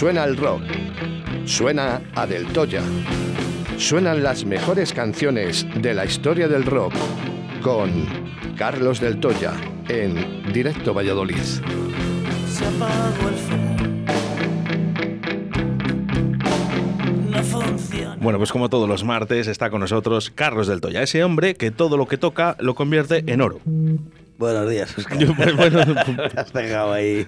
Suena el rock. Suena a Del Toya. Suenan las mejores canciones de la historia del rock con Carlos Del Toya en Directo Valladolid. Se apagó el Bueno, pues como todos los martes está con nosotros Carlos del Toya, ese hombre que todo lo que toca lo convierte en oro. Buenos días, Oscar. Has pegado ahí.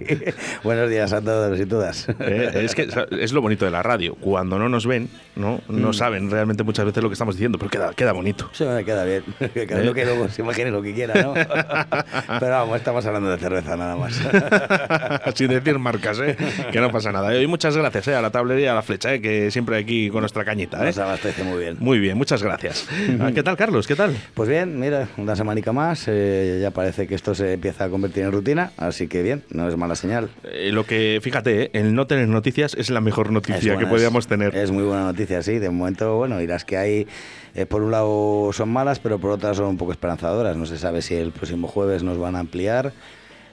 Buenos días a todos y todas. Eh, es que es lo bonito de la radio. Cuando no nos ven, no, no mm. saben realmente muchas veces lo que estamos diciendo, pero queda, queda bonito. Sí, me queda bien. Cada uno que luego se imagine lo que quiera, ¿no? pero vamos, estamos hablando de cerveza nada más. Sin decir marcas, ¿eh? Que no pasa nada. Y muchas gracias ¿eh? a la tablería y a la flecha, ¿eh? que siempre aquí con nuestra cañita. ¿eh? Nos abastece muy bien. Muy bien, muchas gracias. Ah, ¿Qué tal, Carlos? ¿Qué tal? Pues bien, mira, una semanica más. Eh, ya parece que esto se empieza a convertir en rutina, así que bien, no es mala señal. Eh, lo que, fíjate, eh, el no tener noticias es la mejor noticia que podríamos tener. Es muy buena noticia, sí. De momento, bueno, dirás que hay, eh, por un lado son malas, pero por otras son un poco esperanzadoras. No se sabe si el próximo jueves nos van a ampliar.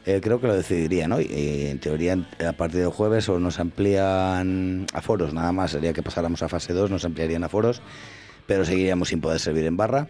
creo que lo decidirían hoy. en teoría, a partir del jueves o nos amplían aforos, nada más. Sería que pasáramos a fase 2, nos ampliarían aforos, pero seguiríamos sin poder servir en barra.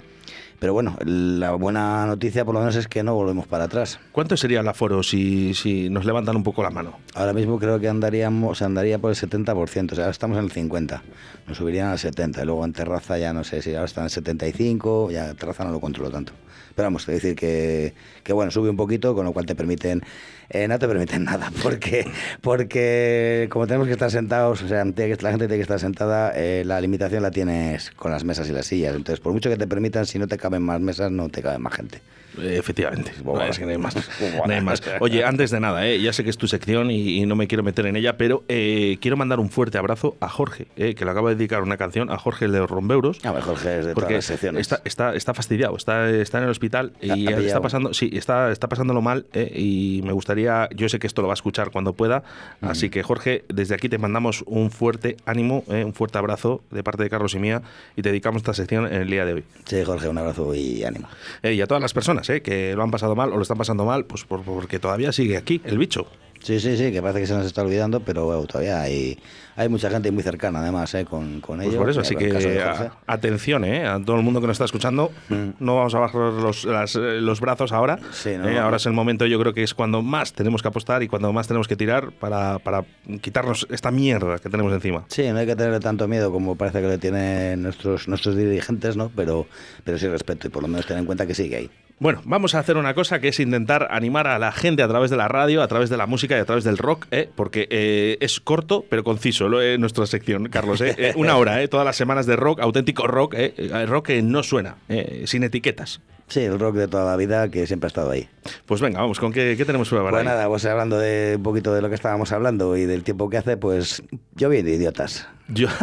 Pero bueno, la buena noticia por lo menos es que no volvemos para atrás. ¿Cuánto sería el aforo si, si nos levantan un poco la mano? Ahora mismo creo que andaríamos, andaría por el 70%, o sea, ahora estamos en el 50%, nos subirían al 70%, y luego en terraza ya no sé si ahora están en el 75%, ya terraza no lo controlo tanto. Pero vamos, es decir que, que bueno, sube un poquito, con lo cual te permiten eh, no te permiten nada, porque, porque como tenemos que estar sentados, o sea, la gente tiene que estar sentada, eh, la limitación la tienes con las mesas y las sillas. Entonces, por mucho que te permitan, si no te caben más mesas, no te cabe más gente. Efectivamente, no, hay más. Oye, antes de nada, eh, ya sé que es tu sección y, no me quiero meter en ella, pero eh, quiero mandar un fuerte abrazo a Jorge, eh, que le acaba de dedicar una canción a Jorge de Rombeuros. A ver, Jorge es de todas las secciones. Está, está, está fastidiado, está, está en el hospital y está pasando, sí, está, está pasándolo mal y me gustaría, yo sé que esto lo va a escuchar cuando pueda, así que Jorge, desde aquí te mandamos un fuerte ánimo, un fuerte abrazo de parte de Carlos y mía y te dedicamos esta sección en el día de hoy. Sí, Jorge, un abrazo y ánimo. y a todas las personas ¿eh? que lo han pasado mal o lo están pasando mal, pues porque todavía sigue aquí el bicho. Sí, sí, sí, que parece que se nos está olvidando, pero todavía hay, hay mucha gente muy cercana, además, ¿eh? con, con pues ellos. por eso, así que atención ¿eh? a todo el mundo que nos está escuchando. Mm. No vamos a bajar los, los brazos ahora. ¿eh? ahora es el momento, yo creo que es cuando más tenemos que apostar y cuando más tenemos que tirar para, para quitarnos esta mierda que tenemos encima. Sí, no hay que tener tanto miedo como parece que le tienen nuestros, nuestros dirigentes, ¿no? pero, pero sí respeto y por lo menos tener en cuenta que sigue ahí. Bueno, vamos a hacer una cosa que es intentar animar a la gente a través de la radio, a través de la música y a través del rock, ¿eh? porque eh, es corto pero conciso lo, nuestra sección, Carlos. ¿eh? una hora, todas las semanas de rock, auténtico rock, rock que no suena, sin etiquetas. Sí, el rock de toda la vida que siempre ha estado ahí. Pues venga, vamos, ¿con qué, tenemos para Pues nada, pues hablando de un poquito de lo que estábamos hablando y del tiempo que hace, pues yo vi de idiotas. Yo.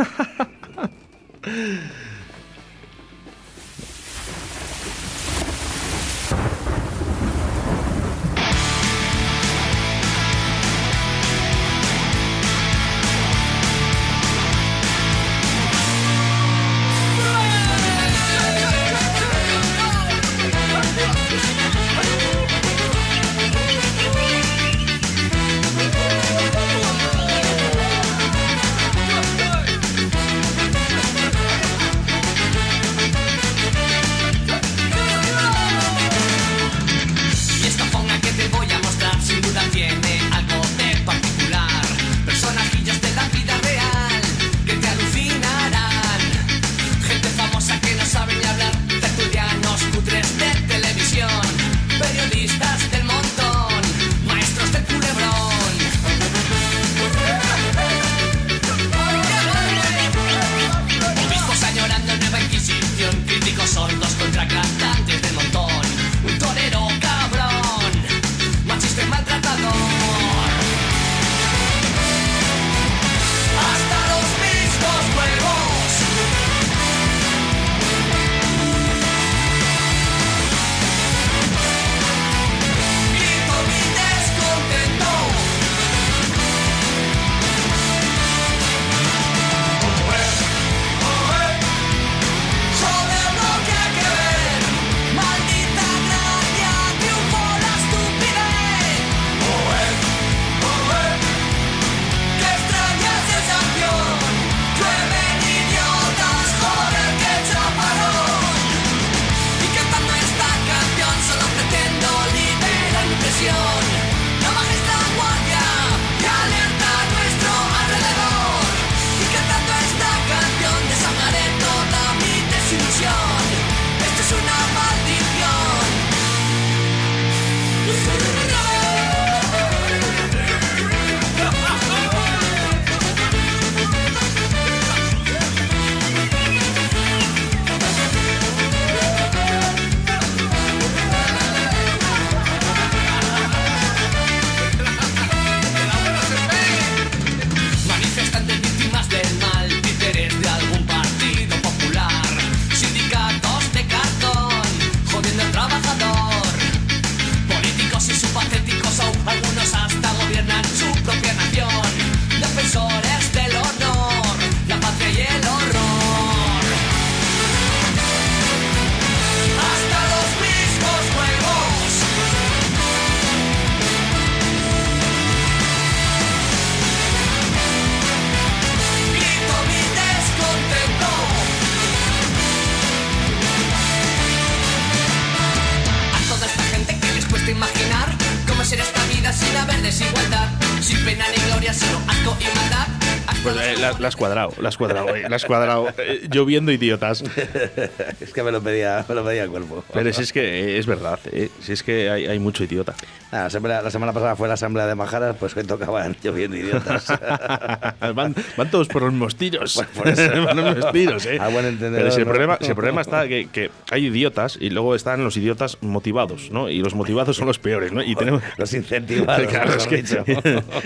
Pues eh, la, has cuadrado, la has cuadrado, eh, la has cuadrado. Eh, lloviendo idiotas. es que me lo pedía, me lo pedía el cuerpo. Pero si es que es verdad, si es que hay, hay mucho idiota. la, semana, pasada fue la asamblea de Majaras, pues hoy tocaban lloviendo idiotas. van, van, todos por los mismos tiros. por eso. van los mismos tiros, ¿eh? Pero si el, problema, si el problema está que, que, hay idiotas y luego están los idiotas motivados, ¿no? Y los motivados son los peores, ¿no? Y tenemos... los incentivados. Claro, es que,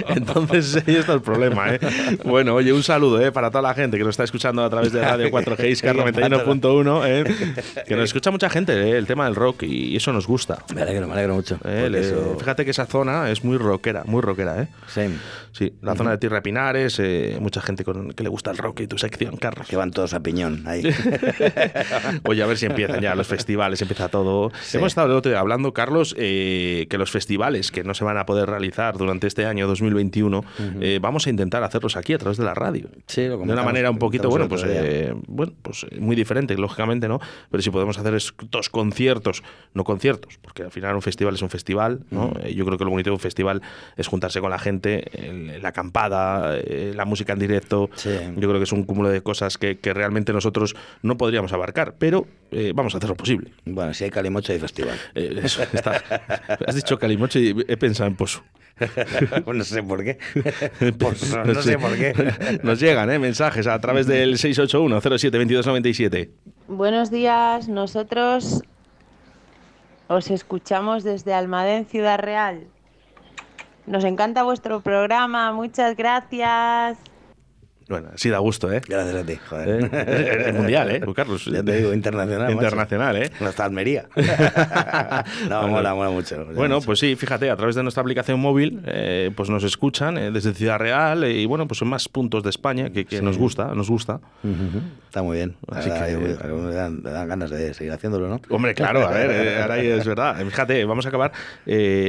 entonces ahí está el problema, ¿eh? Bueno, oye, un saludo ¿eh? para toda la gente que nos está escuchando a través de Radio 4G Iscar 91.1, ¿eh? que nos escucha mucha gente ¿eh? el tema del rock y eso nos gusta. Me alegro, me alegro mucho. ¿Eh? Fíjate que esa zona es muy rockera, muy rockera. ¿eh? Sí. Sí, la zona de Tierra Pinares, eh, mucha gente con, que le gusta el rock y tu sección, Carlos. Que van todos a piñón ahí. Oye, a ver si empiezan ya los festivales, empieza todo. Hemos estado el otro día hablando, Carlos, que los festivales que no se van a poder realizar durante este año 2021, vamos a intentar hacerlos aquí a través de la radio. Sí, de una manera un poquito, bueno, pues, eh, bueno, pues eh, muy diferente, lógicamente, ¿no? Pero si podemos hacer estos conciertos, no conciertos, porque al final un festival es un festival, ¿no? Eh, yo creo que lo bonito de un festival es juntarse con la gente, la acampada, la música en directo. Yo creo que es un cúmulo de cosas que, realmente nosotros no podríamos abarcar, pero vamos a hacer lo posible. Bueno, si hay calimocho hay festival. eso, Has dicho calimocho y he pensado en Pozo. no sé por qué. no, sé por qué. Nos llegan ¿eh? mensajes a través del 681-07-2297. Buenos días, nosotros os escuchamos desde Almadén, Ciudad Real. Nos encanta vuestro programa, muchas gracias. Bueno, sí da gusto, ¿eh? Gracias a ti, joder. ¿Eh? El mundial, ¿eh? Carlos. Ya te digo, internacional. Internacional, ¿eh? Hasta Almería. no, mola, mola mucho. Bueno, pues sí, fíjate, a través de nuestra aplicación móvil, eh, pues nos escuchan eh, desde Ciudad Real y bueno, pues son más puntos de España que, que nos gusta, nos gusta. Está muy bien. Así que me dan, ganas de seguir haciéndolo, ¿no? Hombre, claro, a ver, eh, ahora es verdad. Fíjate, vamos a acabar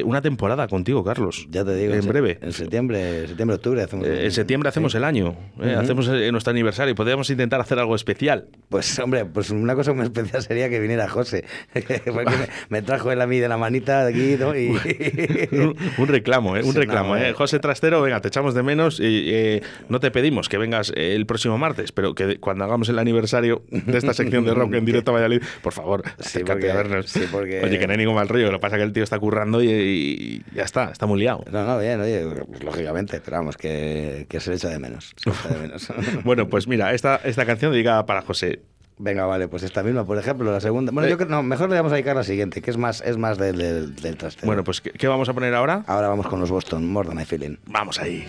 una temporada contigo, Carlos. Ya te digo. En, breve. En septiembre, septiembre, octubre hacemos. en septiembre hacemos el año. Hacemos nuestro aniversario. Podríamos intentar hacer algo especial. Pues, hombre, pues una cosa muy especial sería que viniera José. Porque me, trajo él a mí de la manita de aquí, ¿no? Y... un, reclamo, ¿eh? Un reclamo, ¿eh? José Trastero, venga, te echamos de menos y eh, no te pedimos que vengas el próximo martes, pero que cuando hagamos el aniversario de esta sección de rock en directo a Valladolid, por favor, sí, porque, a vernos. Oye, que no hay ningún mal rollo, lo que pasa es que el tío está currando y, ya está, está muy liado. No, no, bien, oye, pues, lógicamente, pero vamos, que, que se le echa de menos. Menos. bueno, pues mira, esta, esta canción dedicada para José. Venga, vale, pues esta misma, por ejemplo, la segunda. Bueno, yo creo, no, mejor le vamos a dedicar la siguiente, que es más, es más del, del, del trastero. Bueno, pues ¿qué, vamos a poner ahora? Ahora vamos con los Boston, More Than I Feeling. Vamos ahí.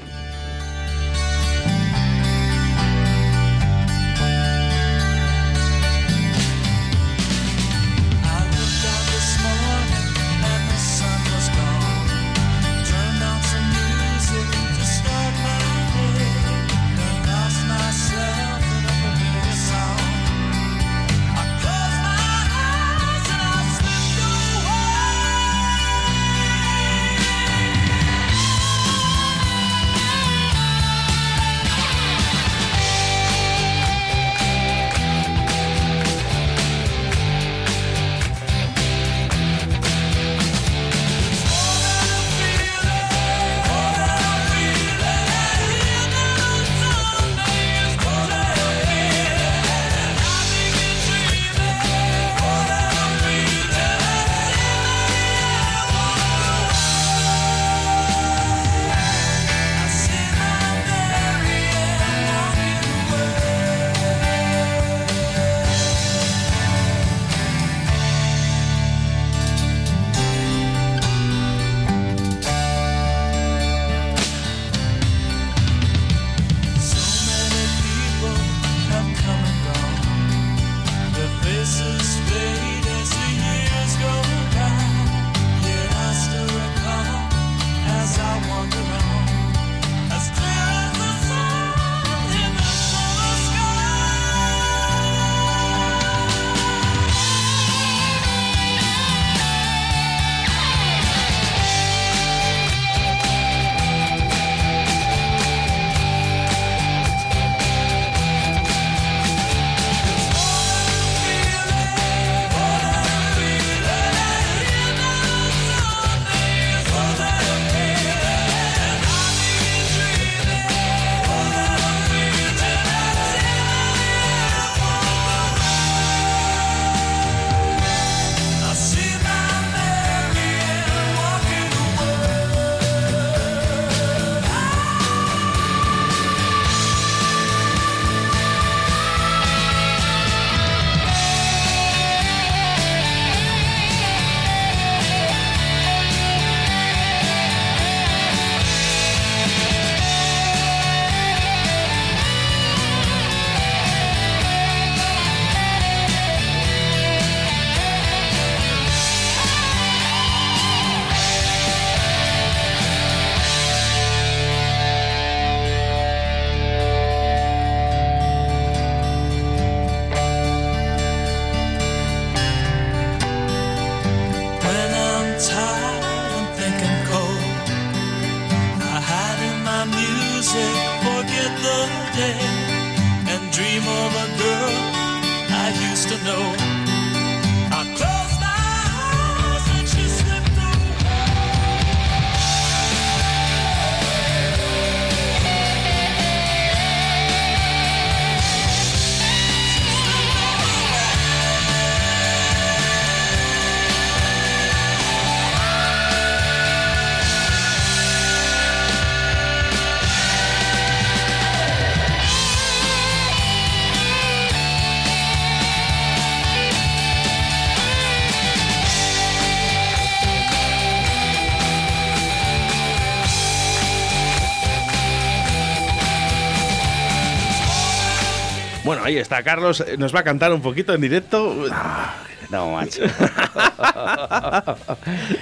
Ahí está, Carlos. Nos va a cantar un poquito en directo. Ah, no, macho.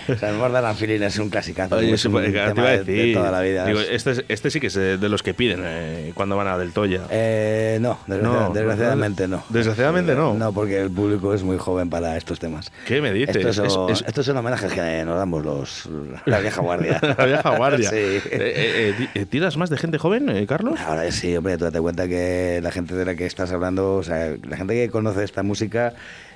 el More Feeling es un clasicazo. Oye, es un te iba a tema de- decir. de toda la vida. Digo, este, este sí que es de de los que piden eh, cuando van a Del Toya. Eh, no, desgracia- No, desgraciadamente no. Desgraciadamente no. No, porque el público es muy joven para estos temas. ¿Qué me dices? Estos son, Es- es- estos son homenajes que nos damos los la vieja guardia. La vieja guardia. sí. Eh, eh, eh, ti- ¿Tiras más de gente joven, eh, Carlos? Ahora sí, hombre, tú date cuenta que la gente de la que estás hablando, o sea, la gente que conoce esta música.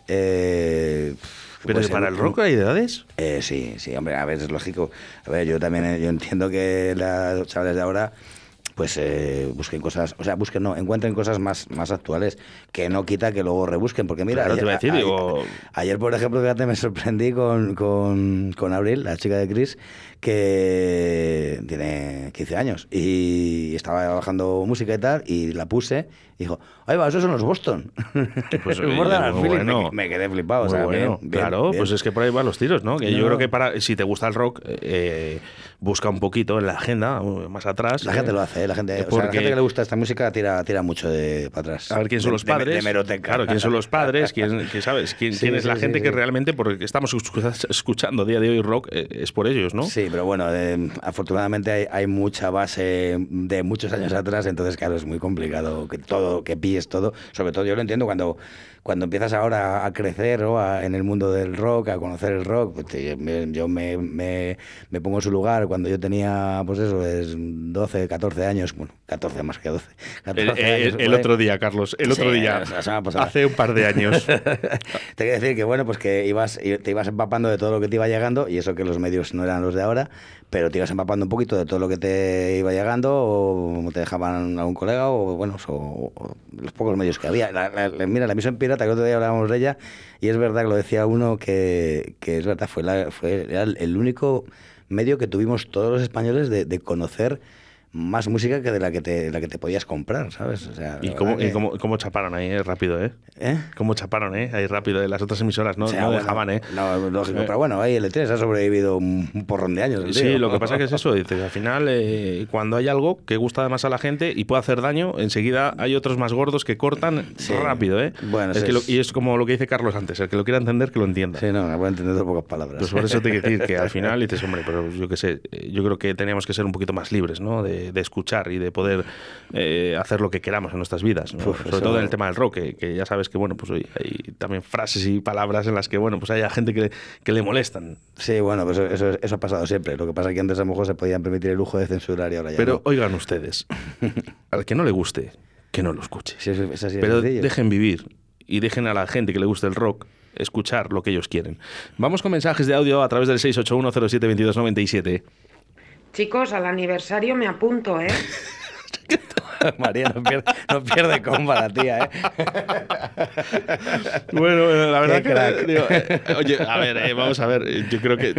Eh, Pero pues, para el rock hay edades. Eh, sí, sí, hombre, a ver, es lógico. A ver, yo también eh, yo entiendo que los chavales de ahora pues eh, busquen cosas, o sea, busquen, no, encuentren cosas más, más actuales, que no quita que luego rebusquen, porque mira, Claro, te iba a decir, a- digo- ayer, por ejemplo, fíjate, me sorprendí con, con, con Abril, la chica de Chris, que tiene 15 años, y estaba bajando música y tal, y la puse, y dijo, ahí va, esos son los Boston. Pues, oye, bueno. me, me quedé flipado, o sea, bueno, bien, bien, claro, bien. pues es que por ahí van los tiros, ¿no? Que yo creo que para si te gusta el rock, eh, busca un poquito en la agenda, uh, más atrás. La eh, gente lo hace, ¿eh? la gente, eh, o sea, la porque- gente que le gusta esta música tira, tira mucho de para atrás. A ver quién son los padres. De. Claro, quién son los padres, quién, quién sabes, quién, Sí, quién es sí, la gente sí. que realmente, porque estamos escu- escuchando a día de hoy rock, eh, es por ellos, ¿no? Sí, pero bueno, eh, afortunadamente hay, mucha base de muchos años atrás, entonces claro, es muy complicado que todo, que pilles todo. Sobre todo yo lo entiendo cuando, cuando empiezas ahora a crecer ¿no? a- en el mundo del rock, a conocer el rock, pues, te- me- yo me, me, me pongo en su lugar cuando yo tenía, pues eso, es 12, 14 años, bueno, 14 más que 12. El, 14 el- años, el por ahí. otro día, Carlos, el otro Sí, día, hace un par de años. te quiero decir que bueno, pues que ibas, te ibas empapando de todo lo que te iba llegando, y eso que los medios no eran los de ahora, pero te ibas empapando un poquito de todo lo que te iba llegando, o te dejaban algún colega, o bueno, o, o los pocos medios que había. La- la- la- mira, la emisión pirata, que el otro día hablábamos de ella, y es verdad que lo decía uno que, que es verdad, fue, la- fue el único medio que tuvimos todos los españoles de conocer más música que de la que te, la que te podías comprar, ¿sabes? O sea, ¿Y cómo, y cómo, cómo chaparon ahí, eh, rápido, eh? ¿Eh? ¿Cómo chaparon, eh? Ahí rápido, eh? Las otras emisoras no, O sea, no bueno, dejaban, eh. No, lógico, pero bueno, ahí el E3 ha sobrevivido un, porrón de años. el Sí, tío. lo que pasa que es eso, dices, al final eh, cuando hay algo que gusta además a la gente y puede hacer daño, enseguida hay otros más gordos que cortan Sí. rápido, ¿eh? Bueno, es que lo- es- y es como lo que dice Carlos antes, el que lo quiera entender que lo entienda. Sí, no, me puedo entender de pocas palabras. Pues por eso te quiero decir que al final dices, hombre, pero yo qué sé, eh, yo creo que teníamos que ser un poquito más libres, ¿no? De, de escuchar y de poder eh, hacer lo que queramos en nuestras vidas, ¿no? Uf, Sobre todo en el tema del rock, que, que ya sabes que, bueno, pues hoy hay también frases y palabras en las que, bueno, pues haya gente que, que le molestan. Sí, bueno, pues eso, eso, ha pasado siempre. Lo que pasa es que antes a lo mejor se podían permitir el lujo de censurar y ahora ya Pero no. oigan ustedes, al que no le guste, que no lo escuche. Sí, Pero dejen vivir y dejen a la gente que le guste el rock escuchar lo que ellos quieren. Vamos con mensajes de audio a través del 681072297. Chicos, al aniversario me apunto, ¿eh? María no pierde, no pierde comba la tía, ¿eh? Bueno, bueno, la verdad Qué que crack. digo, eh, oye, a ver, eh, vamos a ver, eh, yo creo que eh,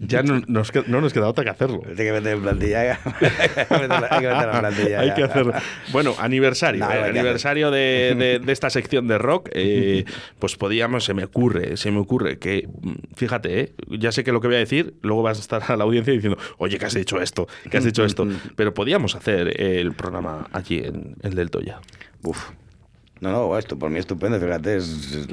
ya no nos, queda, no nos queda otra que hacerlo. Tiene que meter en plantilla. hay que hay en plantilla. Hay ya. que hacerlo. Bueno, aniversario, No, eh, hay aniversario de, de- de esta sección de rock. eh, pues podíamos, se me ocurre, se me ocurre que, mm, fíjate, eh, ya sé que lo que voy a decir, luego vas a estar a la audiencia diciendo, oye, que has dicho esto, que has dicho esto. Pero podíamos hacer el programa allí en el del Toya. No, no, esto por mí estupendo, fíjate, es- es-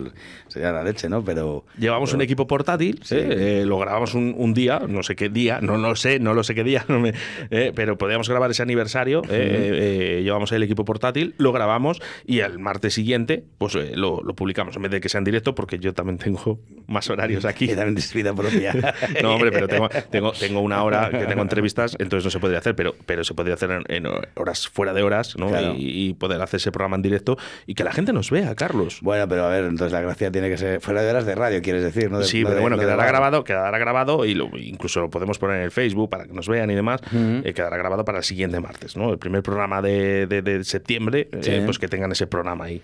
sería la leche, ¿no? Pero. Llevamos un equipo portátil, Sí. eh, eh, lo grabamos un, un día, no sé qué día, no lo sé, no lo sé qué día, no me- eh, pero podíamos grabar ese aniversario, eh, eh, llevamos el equipo portátil, lo grabamos y el martes siguiente pues lo, lo publicamos, en vez de que sea en directo, porque yo también tengo más horarios aquí. Y también es vida propia. No, hombre, pero tengo, tengo, tengo una hora que tengo entrevistas, entonces no se podría hacer, pero, pero se podría hacer en, en horas fuera de horas, ¿no? Claro. Y, y poder hacer ese programa en directo y que la gente nos vea, Carlos. Bueno, pero a ver, entonces la gracia tiene que ser fuera de horas de radio, quieres decir, ¿no? De- Sí, no pero de- bueno, no quedará grabado, quedará grabado y lo, incluso lo podemos poner en el Facebook para que nos vean y demás. eh, quedará grabado para el siguiente martes, ¿no? El primer programa de, de- septiembre, eh, pues que tengan ese programa ahí.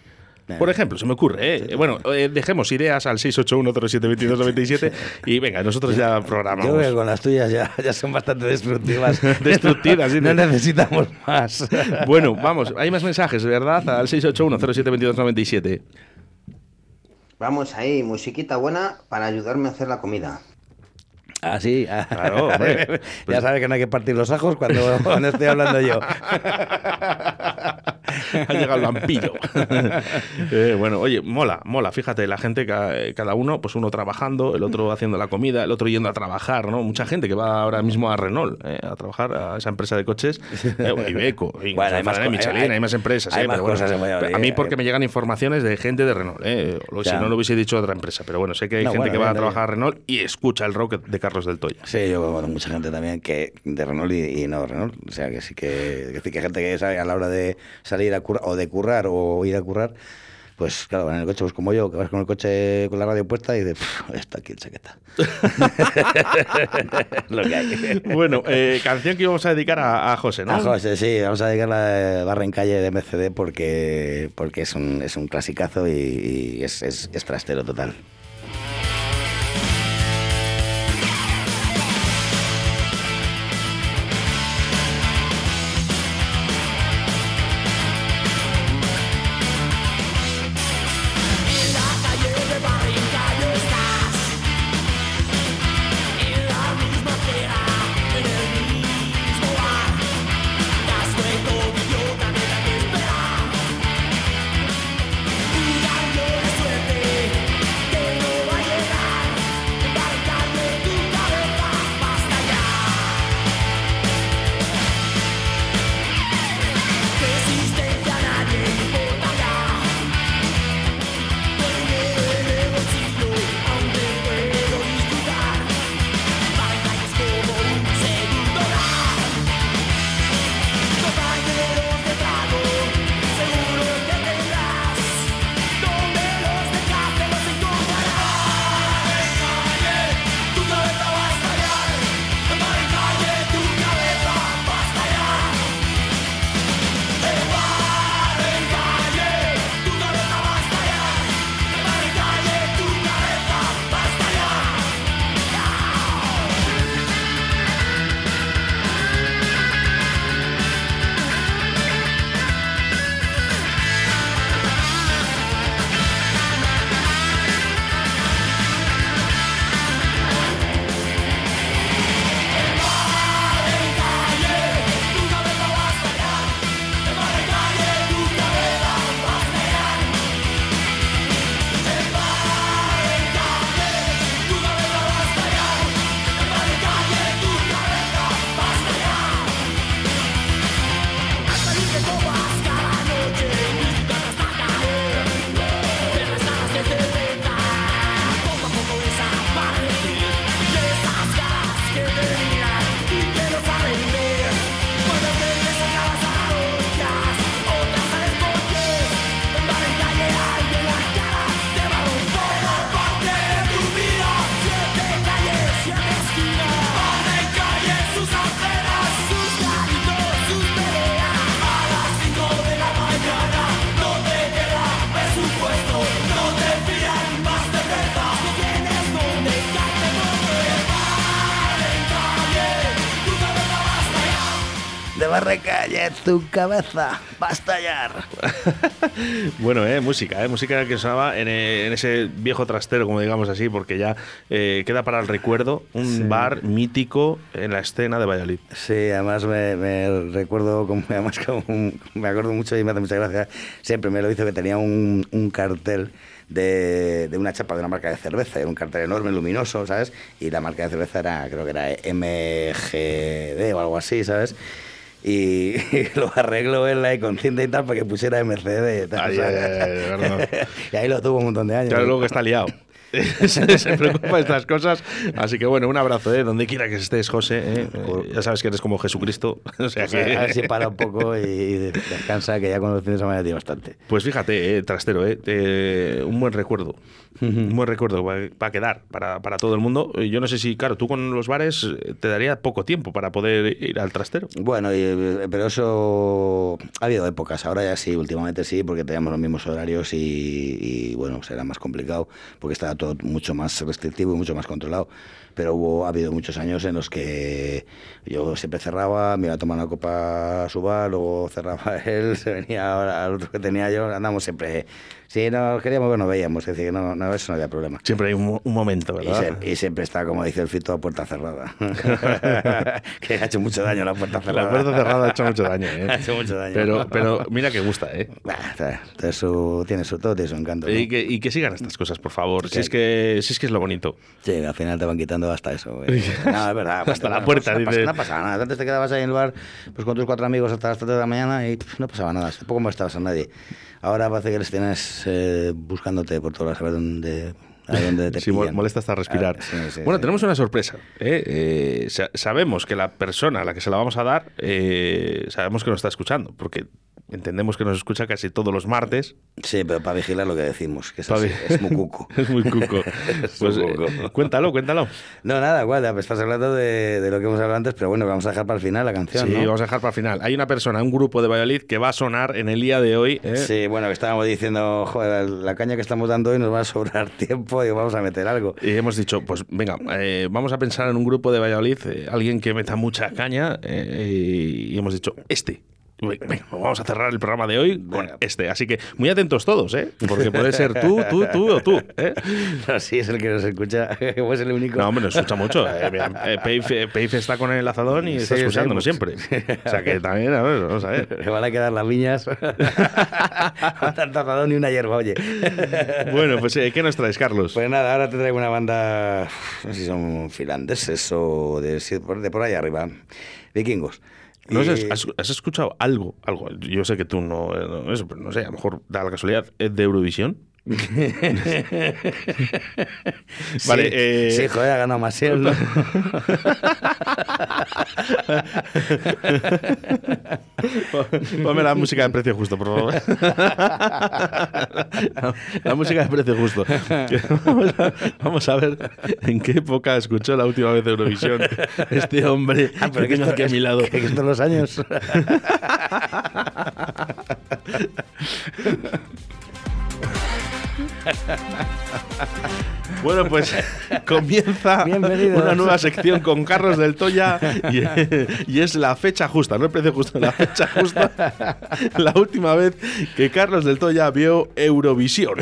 Por ejemplo, se me ocurre, ¿eh? Bueno, eh, dejemos ideas al 681072297 y venga, nosotros ya Yo programamos. creo que con las tuyas ya, ya son bastante destructivas. Destructivas, sí. No necesitamos más. Bueno, vamos, hay más mensajes, ¿verdad? Al 681072297. Vamos ahí, musiquita buena para ayudarme a hacer la comida. Ah, sí. ah. Claro, hombre. ya sabes que no hay que partir los ajos cuando, cuando estoy hablando yo. ha llegado el vampiro. Eh, bueno, oye, mola, mola. Fíjate, la gente, cada uno, pues uno trabajando, el otro haciendo la comida, el otro yendo a trabajar, ¿no? Mucha gente que va ahora mismo a Renault eh, a trabajar a esa empresa de coches. Eh, Ibeco, bueno, hay, más, Michelin, hay, más empresas. Hay más cosas a mí porque me llegan informaciones de gente de Renault. Eh, si no lo hubiese dicho otra empresa. Pero bueno, sé que hay gente que va a trabajar a Renault y escucha el rock de Carlos del Toya. Sí, yo conozco mucha gente también que de Renault y, no de Renault. O sea, que sí que, que, que gente que sabe a la hora de salir a currar o de currar o ir a currar pues claro, en el coche, pues como yo, que vas con el coche con la radio puesta y dices, está aquí el chaqueta. Lo que hay. Bueno, eh, canción que íbamos a dedicar a, José, ¿no? A José, sí, vamos a dedicar la Barra en Calle de MCD porque, porque es, un, es un clasicazo y, es, es, es trastero total. Tu cabeza, va a estallar. bueno, eh, música, eh, música que sonaba en, eh, en, ese viejo trastero, como digamos así, porque ya eh, queda para el recuerdo un bar mítico en la escena de Valladolid. Sí, además me, recuerdo, como, además me acuerdo mucho y me hace mucha gracia, siempre me lo hizo que tenía un, un cartel de, de, una chapa de una marca de cerveza, era un cartel enorme, luminoso, ¿sabes? Y la marca de cerveza era, creo que era MGD o algo así, ¿sabes? Y, lo arregló él la consciente y tal para que pusiera MCD y tal. y ahí lo tuvo un montón de años. Claro, luego que está liado. se, preocupa de estas cosas. Así que bueno, un abrazo, ¿eh? donde quiera que estés, José. ¿eh? Eh, ya sabes que eres como Jesucristo. o sea que... A ver si para un poco y descansa, que ya con los fines de semana tiene bastante. Pues fíjate, eh, trastero, eh, un buen recuerdo. un buen recuerdo para quedar para, para, todo el mundo. Yo no sé si, claro, tú con los bares te daría poco tiempo para poder ir al trastero. Bueno, pero eso ha habido épocas. Ahora ya sí, últimamente sí, porque teníamos los mismos horarios y, y bueno, será más complicado porque está mucho más restrictivo y mucho más controlado. Pero hubo, ha habido muchos años en los que yo siempre cerraba, me iba a tomar una copa a su bar, luego cerraba él, se venía al otro que tenía yo, andamos siempre si no queríamos, bueno, veíamos, es decir, no, no, eso no había problema. Siempre hay un, momento, ¿verdad? Y, siempre está, como dice el Fito, a puerta cerrada. que ha hecho mucho daño la puerta cerrada. La puerta cerrada ha hecho mucho daño, ¿eh? ha hecho mucho daño. Pero, pero mira que gusta, ¿eh? tiene, su, tiene su todo, tiene su encanto. Y, que, y, que, sigan estas cosas, por favor. Si es, que, si es que es lo bonito. Sí, al final te van quitando hasta eso. no, es verdad. hasta la puerta. No, no, pasaba nada. Antes te quedabas ahí en el bar pues, con tus cuatro amigos hasta las 3 de la mañana y no pasaba nada. Tampoco molestabas a nadie. Ahora parece que les tienes eh, buscándote por todas, a ver dónde, Sí, molesta hasta respirar. Ah, bueno, tenemos una sorpresa. ¿eh? Eh, sabemos que la persona a la que se la vamos a dar, sabemos que nos está escuchando, porque entendemos que nos escucha casi todos los martes. Sí, pero para vigilar lo que decimos, que es, es muy cuco. es muy cuco. pues eh, cuéntalo, cuéntalo. No, nada, igual, estás hablando de, de, lo que hemos hablado antes, pero bueno, vamos a dejar para el final la canción. Sí, vamos a dejar para el final. Hay una persona, un grupo de Valladolid que va a sonar en el día de hoy. ¿eh? Sí, bueno, que estábamos diciendo, joder, la caña que estamos dando hoy nos va a sobrar tiempo y vamos a meter algo. Y hemos dicho, pues venga, eh, vamos a pensar en un grupo de Valladolid, alguien que meta mucha caña, y hemos dicho, este vamos a cerrar el programa de hoy con este. Así que muy atentos todos, ¿eh? Porque puede ser tú, tú, tú o tú. ¿eh? Así es el que nos escucha, o es el único. No, hombre, nos escucha mucho. Eh, eh está con el azadón y está escuchándonos siempre. O sea que también, a ver, vamos a ver. Le van a quedar las viñas con tanto azadón y una hierba, oye. bueno, pues eh, ¿qué nos traes, Carlos? Pues nada, ahora te traigo una banda, no sé si son finlandeses o de, de por ahí arriba, vikingos. ¿No has, escuchado algo, algo? Yo sé que tú no, no, eso, pero no sé, a lo mejor da la casualidad, ¿es de Eurovisión? vale, sí, eh... sí, joder, ha ganado más ¿no? Ponme la música de precio justo, por favor. La, música de precio justo. Vamos a, ver en qué época escuchó la última vez Eurovisión este hombre ah, que tengo aquí a mi lado. Que, que estos los años. i don't Yeah. Bueno, pues comienza una nueva sección con Carlos del Toya y, es la fecha justa, no el precio justo, la fecha justa. La última vez que Carlos del Toya vio Eurovisión.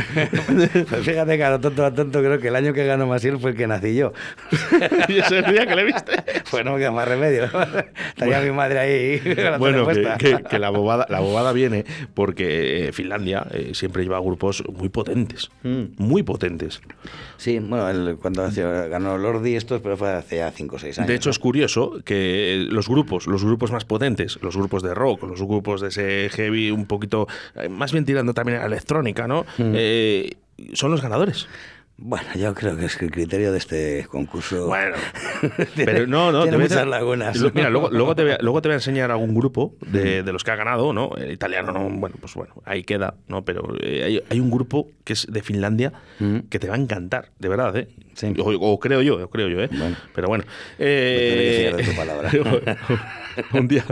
Pues fíjate, caro, tonto a tonto, creo que el año que ganó Masiel fue el que nací yo. ¿Y ese día que le viste? Pues no me queda más remedio. Estaría mi madre ahí. bueno, que, la, bobada, la bobada viene porque eh, Finlandia eh, siempre lleva grupos muy potentes. Mm. Muy potentes. Sí, bueno, cuando ganó Lordi esto, pero fue hace ya 5 o 6 años. De hecho, es curioso que los grupos, los grupos más potentes, los grupos de rock, los grupos de ese heavy un poquito, eh, más bien tirando también a la electrónica, ¿no? Mm. Eh, son los ganadores. Bueno, yo creo que es que el criterio de este concurso. Bueno, pero no, no. Tiene muchas lagunas. Mira, luego, luego, te voy a, luego te voy a enseñar algún grupo de, de, los que ha ganado, ¿no? El italiano, no. Bueno, pues bueno, ahí queda, ¿no? Pero eh, hay, hay, un grupo que es de Finlandia mm. que te va a encantar, de verdad, ¿eh? Sí. O, creo yo, o creo yo, ¿eh? Bueno. Pero bueno. Eh, de tu palabra. un, día,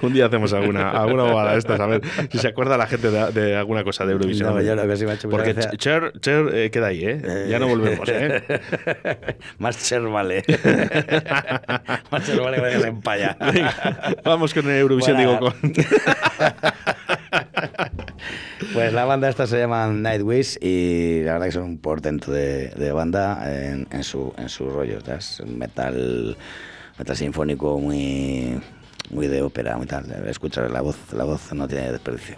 un día hacemos alguna, alguna bobada de estas, a ver si se acuerda la gente de, alguna cosa de Eurovisión. No, yo lo que sí me ha hecho Porque Cher, Cher eh, queda ahí, ¿eh? eh ya no volvemos, ¿eh? Más Cher vale. Más Cher vale que se empalla. vamos con Eurovisión, digo, con... Pues la banda esta se llama Nightwish y la verdad que son un portento de, de banda en, en, su, en su rollo. Es un metal, metal sinfónico muy, muy de ópera, muy tal. Escuchar la voz, la voz no tiene desperdicio.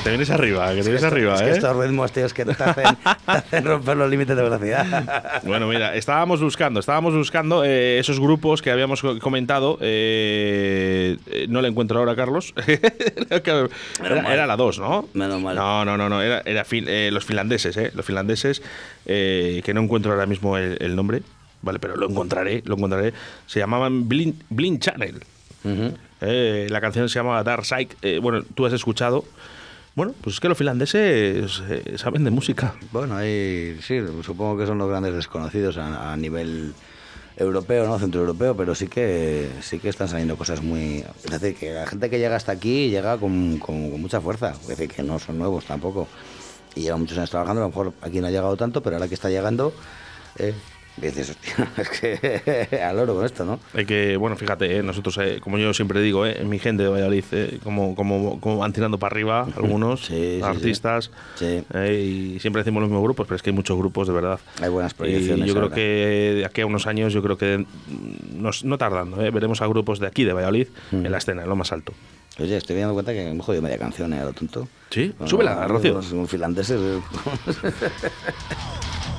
Que, te vienes arriba, que te vienes arriba, es eh. que estos ritmos, tío, es que te hacen, te hacen romper los límites de velocidad. Bueno, mira, estábamos buscando, estábamos buscando eh, esos grupos que habíamos co- comentado. eh, eh, no le encuentro ahora, Carlos. era, era la 2, ¿no? Menos mal. No, no, no, no. Era, era fin- eh, los finlandeses, ¿eh? Los finlandeses, eh, que no encuentro ahora mismo el, el nombre. Vale, pero lo encontraré, lo encontraré. Se llamaban Blind, Blind Channel. Ujú. Eh, la canción se llama Dark Side. Eh, bueno, tú has escuchado. Bueno, pues es que los finlandeses eh, saben de música. Bueno, ahí sí, supongo que son los grandes desconocidos a, nivel europeo, ¿no? Centroeuropeo, pero sí que sí que están saliendo cosas muy... Es decir, que la gente que llega hasta aquí llega con mucha fuerza. Es decir, que no son nuevos tampoco. Y llevan muchos años trabajando, a lo mejor aquí no ha llegado tanto, pero ahora que está llegando... Eh, dices, hostia, es que al oro con esto, ¿no? Hay que, bueno, fíjate, eh, nosotros, eh, como yo siempre digo, eh, mi gente de Valladolid, eh, como, como, como van tirando para arriba algunos Sí, artistas, Sí. eh, y siempre decimos los mismos grupos, pero es que hay muchos grupos, de verdad. Hay buenas Y proyecciones. yo creo ahora. que de aquí a unos años, yo creo que nos- no tardando, eh, veremos a grupos de aquí, de Valladolid, en la escena, en lo más alto. Oye, estoy dando cuenta que me he jodido media canción, ¿eh? A lo tonto. Sí, Bueno, súbela, Rocío. Los, los finlandeses.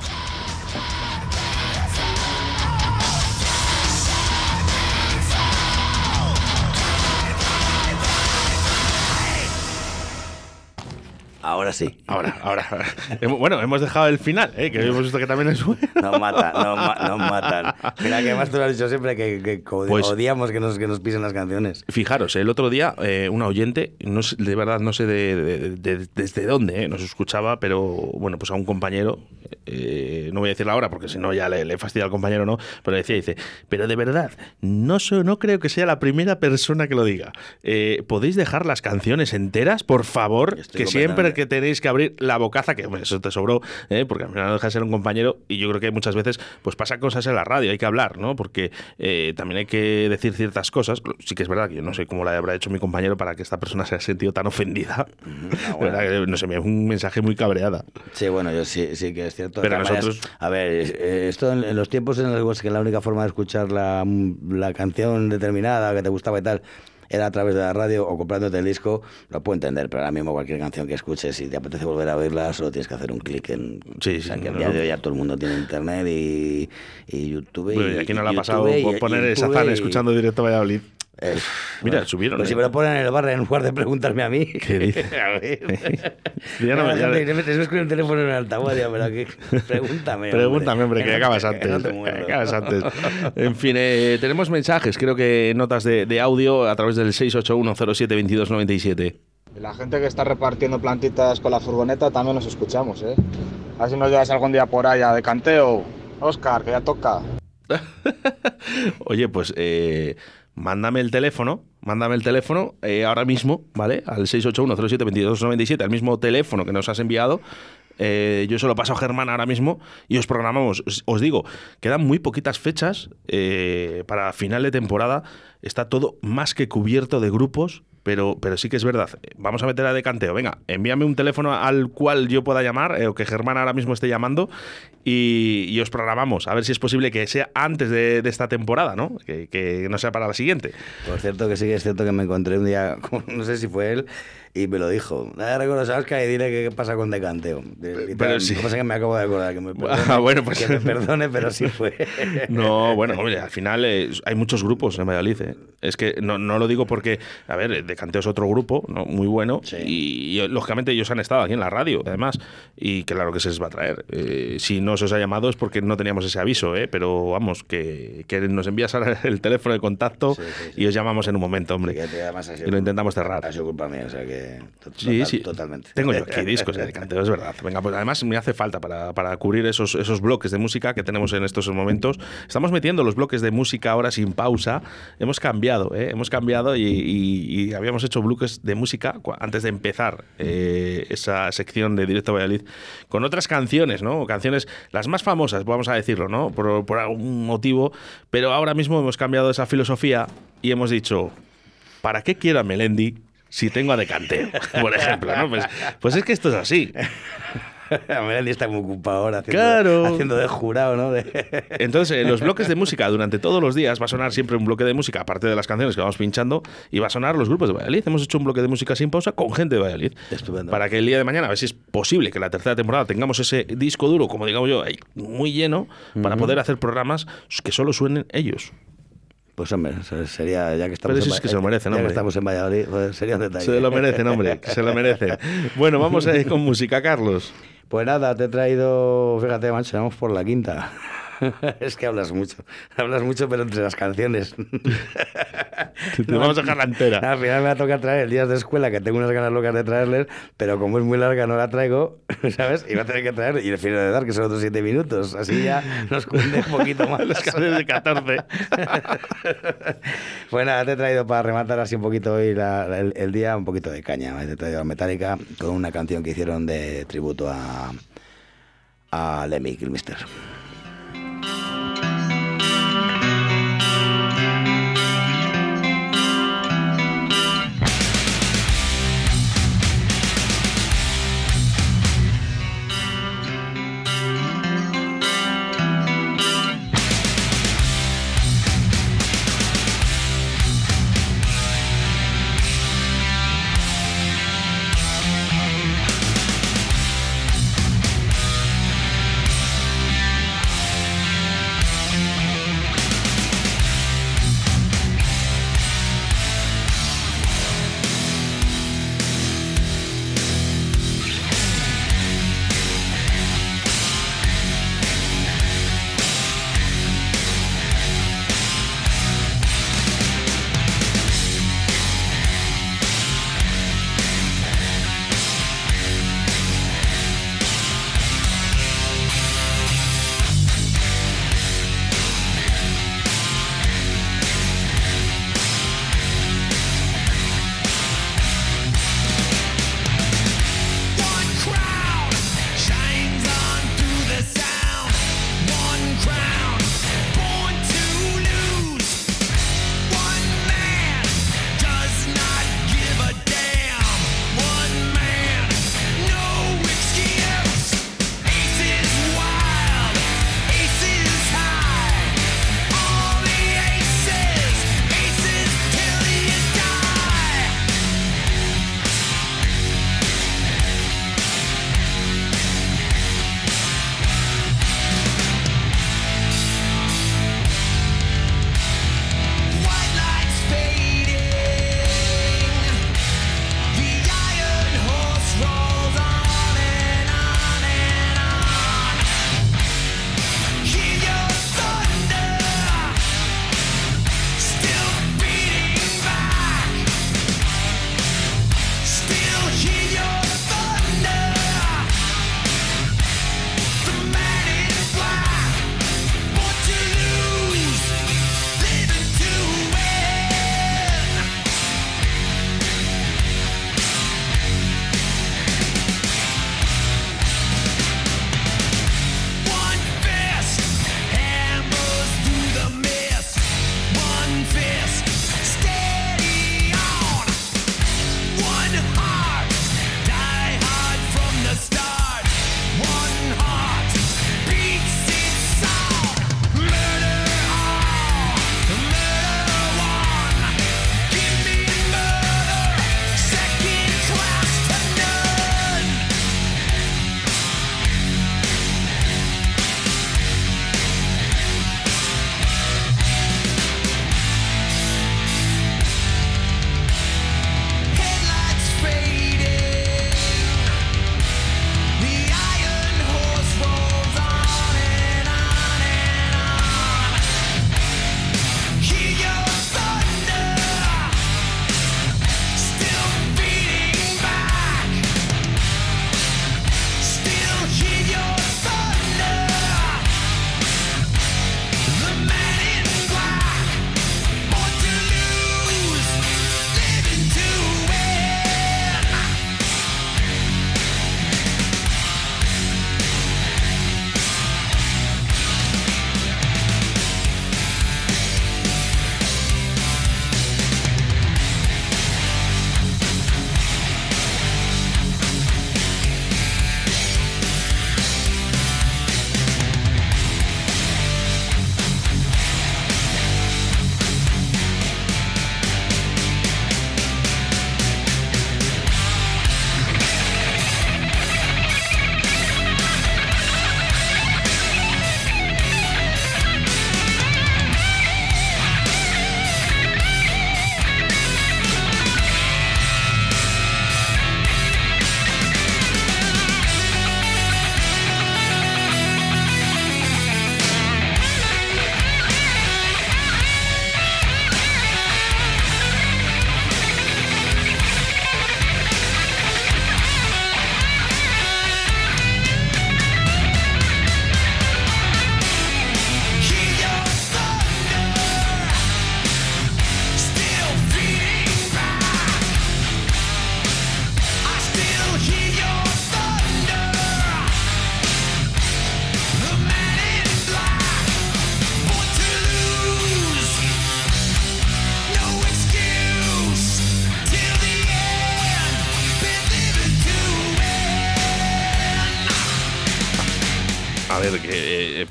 Ahora sí. Ahora, ahora. Bueno, hemos dejado el final, eh, que hemos visto que también es bueno. Nos matan, nos, ma- nos matan. Mira que además tú lo has dicho siempre que, Pues- odiamos que nos, que nos pisen las canciones. Fijaros, el otro día eh, una oyente, no sé- de verdad no sé de, de- de- desde dónde eh, nos escuchaba, pero bueno, pues a un compañero, eh, no voy a decir la hora porque si no ya le, le fastidia al compañero, ¿no? Pero decía, dice, pero de verdad, no, so- no creo que sea la primera persona que lo diga. Eh, ¿Podéis dejar las canciones enteras, por favor? Estoy Que siempre que tenéis que abrir la bocaza, que bueno, eso te sobró, ¿eh? porque al final no deja de ser un compañero y yo creo que muchas veces pues pasan cosas en la radio, hay que hablar, ¿no? Porque eh, también hay que decir ciertas cosas. Sí que es verdad que yo no sé cómo la habrá hecho mi compañero para que esta persona se haya sentido tan ofendida. Ah, no sé, me un mensaje muy cabreada. Sí, bueno, yo sí, sí que es cierto. Pero nosotros- maneras, a ver, eh, esto en, en los tiempos en los que la única forma de escuchar la, la canción determinada que te gustaba y tal era a través de la radio o comprándote el disco, lo puedo entender, pero ahora mismo cualquier canción que escuches, si te apetece volver a oírla, solo tienes que hacer un clic en... Sí, o sea, sí, que no, día no. de hoy ya todo el mundo tiene internet y, y YouTube. Bueno, y, y aquí no le ha pasado y- poner esa y- escuchando directo Valladolid. Eh, Mira, bueno, subieron, Pues eh. si me lo ponen en el bar en lugar de preguntarme a mí. ¿Qué dice? a ver. Ya no me- "Te un teléfono en el altavoz, ya, pero que pregúntame. Pregúntame, hombre, que no te- acabas que antes. no te que acabas antes. En fin, eh, tenemos mensajes, creo que notas de, de audio a través del 681072297. Y la gente que está repartiendo plantitas con la furgoneta también los escuchamos, ¿eh? A ver si nos llevas algún día por allá de canteo. Oscar, que ya toca. Oye, pues eh, mándame el teléfono, mándame el teléfono eh, ahora mismo, ¿vale? Al 681072297, al mismo teléfono que nos has enviado. Eh, yo se lo paso a Germán ahora mismo y os programamos. Os, digo, quedan muy poquitas fechas eh, para final de temporada. Está todo más que cubierto de grupos, pero, pero sí que es verdad. Vamos a meter a decanteo. Venga, envíame un teléfono al cual yo pueda llamar, eh, o que Germán ahora mismo esté llamando, y, os programamos. A ver si es posible que sea antes de, de esta temporada, ¿no? Que, que no sea para la siguiente. Por cierto, que sí que es cierto que me encontré un día, con- no sé si fue él, y me lo dijo. Nada, recuerdo Oscar y dile qué pasa con Decanteo. Pero sí. Lo que pasa es que me acabo de acordar que me perdone, Ah, bueno, pues- que me perdone, pero sí fue. No, bueno, hombre, al final eh, hay muchos grupos en Valladolid. eh. Es que no, no lo digo porque, a ver, Decanteo es otro grupo, ¿no? muy bueno, Sí. y, y, lógicamente ellos han estado aquí en la radio, además, y claro que se les va a traer. Eh, si no se os ha llamado es porque no teníamos ese aviso, ¿eh? pero vamos, que, que nos envías ahora el teléfono de contacto Sí, y os llamamos en un momento, hombre. Además Y lo intentamos cerrar. Ha sido culpa mía, o sea que. Sí, total- sí. Totalmente. Tengo yo aquí discos de es verdad. Venga, pues además me hace falta para, para cubrir esos, esos bloques de música que tenemos en estos momentos. Estamos metiendo los bloques de música ahora sin pausa. Hemos cambiado, ¿eh? hemos cambiado y, y- y habíamos hecho bloques de música antes de empezar eh, esa sección de Directo Valladolid con otras canciones, ¿no? Canciones las más famosas, vamos a decirlo, ¿no? Por, por algún motivo. Pero ahora mismo hemos cambiado esa filosofía y hemos dicho, ¿para qué quiero a Melendi si tengo a Decanteo? Por ejemplo, ¿no? Pues, pues es que esto es así. Melendi está muy ocupado ahora haciendo, haciendo de jurado, ¿no? Entonces, en los bloques de música, durante todos los días va a sonar siempre un bloque de música, aparte de las canciones que vamos pinchando, y va a sonar los grupos de Valladolid. Hemos hecho un bloque de música sin pausa con gente de Valladolid. Estupendo. Para que el día de mañana, a ver si es posible que la tercera temporada tengamos ese disco duro, como digamos yo, ahí, muy lleno, para poder hacer programas que solo suenen ellos. Pues hombre, sería, ya que estamos, en, que se lo merecen, ya que estamos en Valladolid, pues sería un detalle. Se lo merecen, hombre, se lo merecen. Bueno, vamos a ir con música, Carlos. Pues nada, te he traído, fíjate, mancho, vamos por la quinta. es que hablas mucho. Hablas mucho, pero entre las canciones. Te vamos a dejar la entera. Al final me va a tocar traer el día de escuela, que tengo unas ganas locas de traerles, pero como es muy larga no la traigo, ¿sabes? Y va a tener que traer, y el final de dar, que son otros siete minutos. Así ya nos cunde un poquito más. Las canciones de 14. pues nada, te he traído para rematar así un poquito hoy el, día, un poquito de caña. Te he traído a Metallica con una canción que hicieron de tributo a, a Lemmy Kilmister.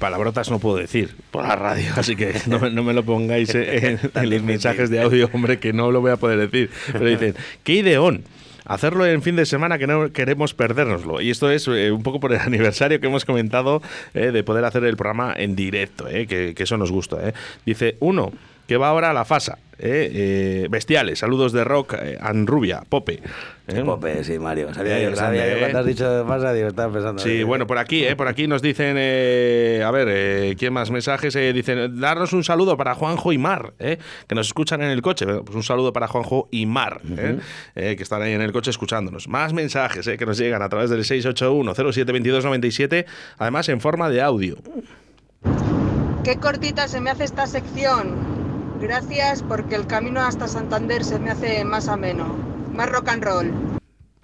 Palabrotas no puedo decir por la radio, así que no, me lo pongáis en, los mensajes de audio, hombre, que no lo voy a poder decir. Pero dicen, qué ideón hacerlo en fin de semana que no queremos perdérnoslo. Y esto es eh, un poco por el aniversario que hemos comentado eh, de poder hacer el programa en directo, que, que, eso nos gusta. Dice, uno, que va ahora a la FASA. ¿eh? Eh, bestiales, saludos de rock, eh, Anrubia, Pope. Pope, sí, Mario. Sabía yo, sabía yo cuando has dicho de FASA, digo, estaba pensando. Sí, bueno, por aquí, por aquí nos dicen, a ver, ¿quién más mensajes? dicen, darnos un saludo para Juanjo y Mar, que nos escuchan en el coche. Pues un saludo para Juanjo y Mar, que están ahí en el coche escuchándonos. Más mensajes que nos llegan a través del 681 072297 además en forma de audio. Qué cortita se me hace esta sección. Gracias porque el camino hasta Santander se me hace más ameno. Más rock and roll.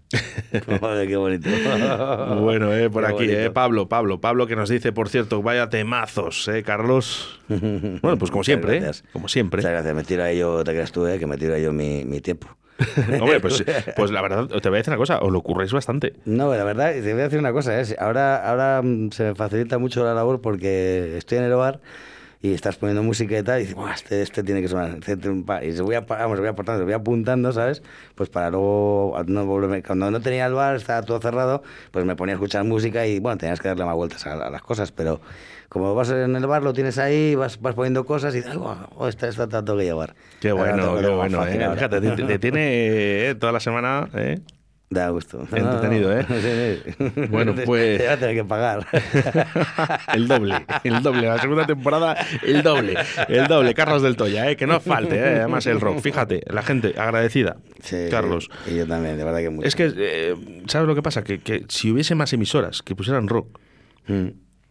qué bonito. bueno, eh, por aquí, eh, Pablo, Pablo, Pablo que nos dice, por cierto, vaya temazos, eh, Carlos. bueno, pues como siempre, eh, como siempre. Muchas gracias, me tira yo, te creas tú, eh, que me tira yo mi, mi tiempo. Hombre, pues, pues, la verdad, te voy a decir una cosa, os lo ocurréis bastante. No, la verdad, te voy a decir una cosa, ¿eh? ahora, ahora mm, se me facilita mucho la labor porque estoy en el hogar y estás poniendo música y tal, y dices, este, este tiene que sonar, y se voy, a, vamos, voy aportando, voy apuntando, ¿sabes? Pues para luego, no volverme, cuando no tenía el bar, estaba todo cerrado, pues me ponía a escuchar música y bueno, tenías que darle más vueltas a, las cosas, pero como vas en el bar, lo tienes ahí, vas, vas poniendo cosas y dices, oh, está, está tanto que llevar. Qué bueno, qué bueno, eh. Fíjate, te, tiene eh, toda la semana, ¿eh? Da gusto. Entretenido, ¿eh? Bueno, pues. Te va a tener que pagar. el doble, el doble. La segunda temporada, el doble. El doble. Carlos del Toya, ¿eh? Que no falte, ¿eh? Además, el rock. Fíjate, la gente agradecida. Sí, Carlos. Y yo también, de verdad que mucho. Es que, eh, ¿sabes lo que pasa? Que, que, si hubiese más emisoras que pusieran rock. Mm.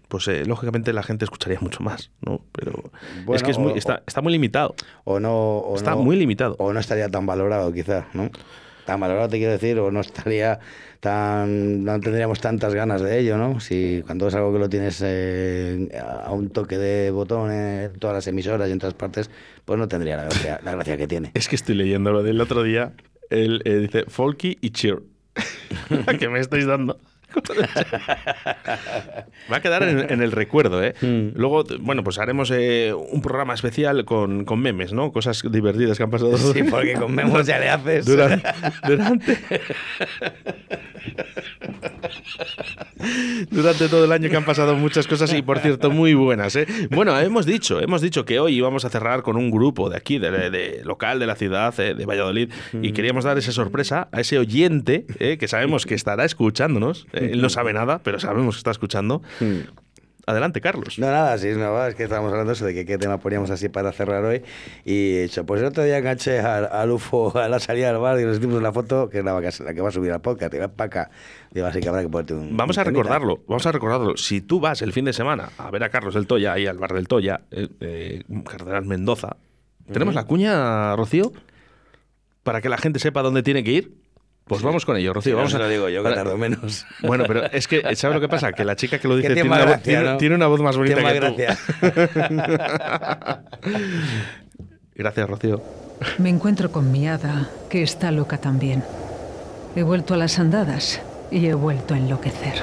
Pues eh, lógicamente la gente escucharía mucho más, ¿no? Pero es que es muy, está, está muy limitado. O no. está muy limitado. O no estaría tan valorado, quizás, ¿no? Tan valorado, te quiero decir, o no estaría tan, no tendríamos tantas ganas de ello, ¿no? Si cuando es algo que lo tienes eh, a un toque de botón en todas las emisoras y en todas partes, pues no tendría la gracia, la gracia que tiene. Es que estoy leyendo lo del otro día, él eh, dice Folky y Cheer, que me estáis dando. Va a quedar en, el recuerdo, ¿eh? Mm. Luego, bueno, pues haremos eh, un programa especial con, con, memes, ¿no? Cosas divertidas que han pasado. Sí, porque con memes ya le haces. Durante. durante durante todo el año que han pasado muchas cosas y, por cierto, muy buenas. ¿eh? Bueno, hemos dicho, hemos dicho que hoy íbamos a cerrar con un grupo de aquí, de, local de la ciudad eh, de Valladolid, y queríamos dar esa sorpresa a ese oyente eh, que sabemos que estará escuchándonos. Él no sabe nada, pero sabemos que está escuchando. Adelante, Carlos. No, nada, sí, no, es que estábamos hablando de que qué tema poníamos así para cerrar hoy. Y he dicho, pues el otro día enganché al, UFO a la salida del bar y nos dimos la foto, que es la, que va a subir al podcast, y va para acá. Digo, así que habrá que ponerte un. Vamos a recordarlo, vamos a recordarlo. Si tú vas el fin de semana a ver a Carlos del Toya, ahí al bar del Toya, eh, eh Cardenal Mendoza, ¿tenemos la cuña, Rocío? Para que la gente sepa dónde tiene que ir. Pues vamos con ello, Rocío. vamos a... lo digo yo, que tardo menos. Bueno, pero es que, ¿sabes lo que pasa? Que la chica que lo dice tiene, una, voz más bonita que tú. gracias, Rocío. Me encuentro con mi hada, que está loca también. He vuelto a las andadas y he vuelto a enloquecer.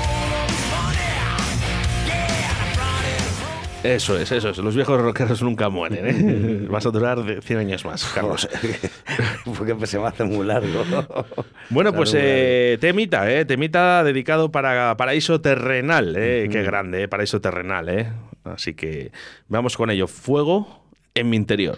Eso es, eso es. Los viejos rockeros nunca mueren. ¿eh? Vas a durar 100 años más, Carlos. Porque se va a hacer muy largo. Bueno, pues eh, temita, eh, temita dedicado para Paraíso Terrenal. Eh, Qué grande, eh, Paraíso Terrenal. Eh. Así que vamos con ello. Fuego en mi interior.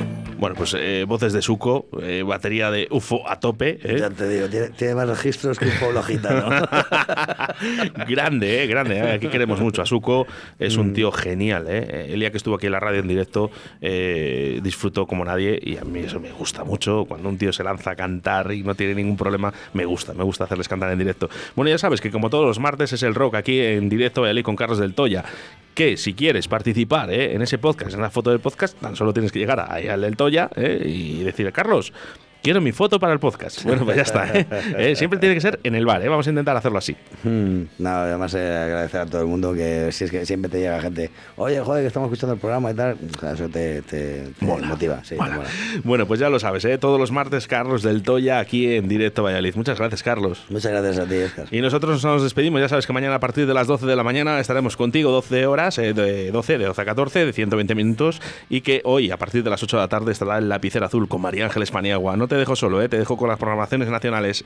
Bueno, pues eh, voces de Suco, eh, batería de UFO a tope. ¿eh? Ya te digo, tiene, más registros que un pueblo gitano. grande, eh, grande. Aquí queremos mucho a Suco. Es un mm. tío genial. El día que estuvo aquí en la radio en directo disfrutó como nadie y a mí eso me gusta mucho. Cuando un tío se lanza a cantar y no tiene ningún problema, me gusta, me gusta hacerles cantar en directo. Bueno, ya sabes que como todos los martes es el rock aquí en directo con Carlos del Toya que si quieres participar en ese podcast, en la foto del podcast, tan solo tienes que llegar ahí al del Toya ¿eh? y decir, Carlos, quiero mi foto para el podcast. Bueno, pues ya está. ¿eh? ¿Eh? Siempre tiene que ser en el bar, ¿eh? vamos a intentar hacerlo así. Hmm, no, además agradecer a todo el mundo que si es que siempre te llega gente, oye, joder, que estamos escuchando el programa y tal, eso te, motiva. Bueno, pues ya lo sabes, todos los martes Carlos del Toya aquí en directo Valladolid. Muchas gracias, Carlos. Muchas gracias a ti, Oscar. Y nosotros nos despedimos, ya sabes que mañana a partir de las 12 de la mañana estaremos contigo 12 horas, de 12, de 12 a 14, de 120 minutos, y que hoy a partir de las 8 de la tarde estará el lapicero azul con María Ángeles Paniagua. No te dejo solo, ¿eh? te dejo con las programaciones nacionales.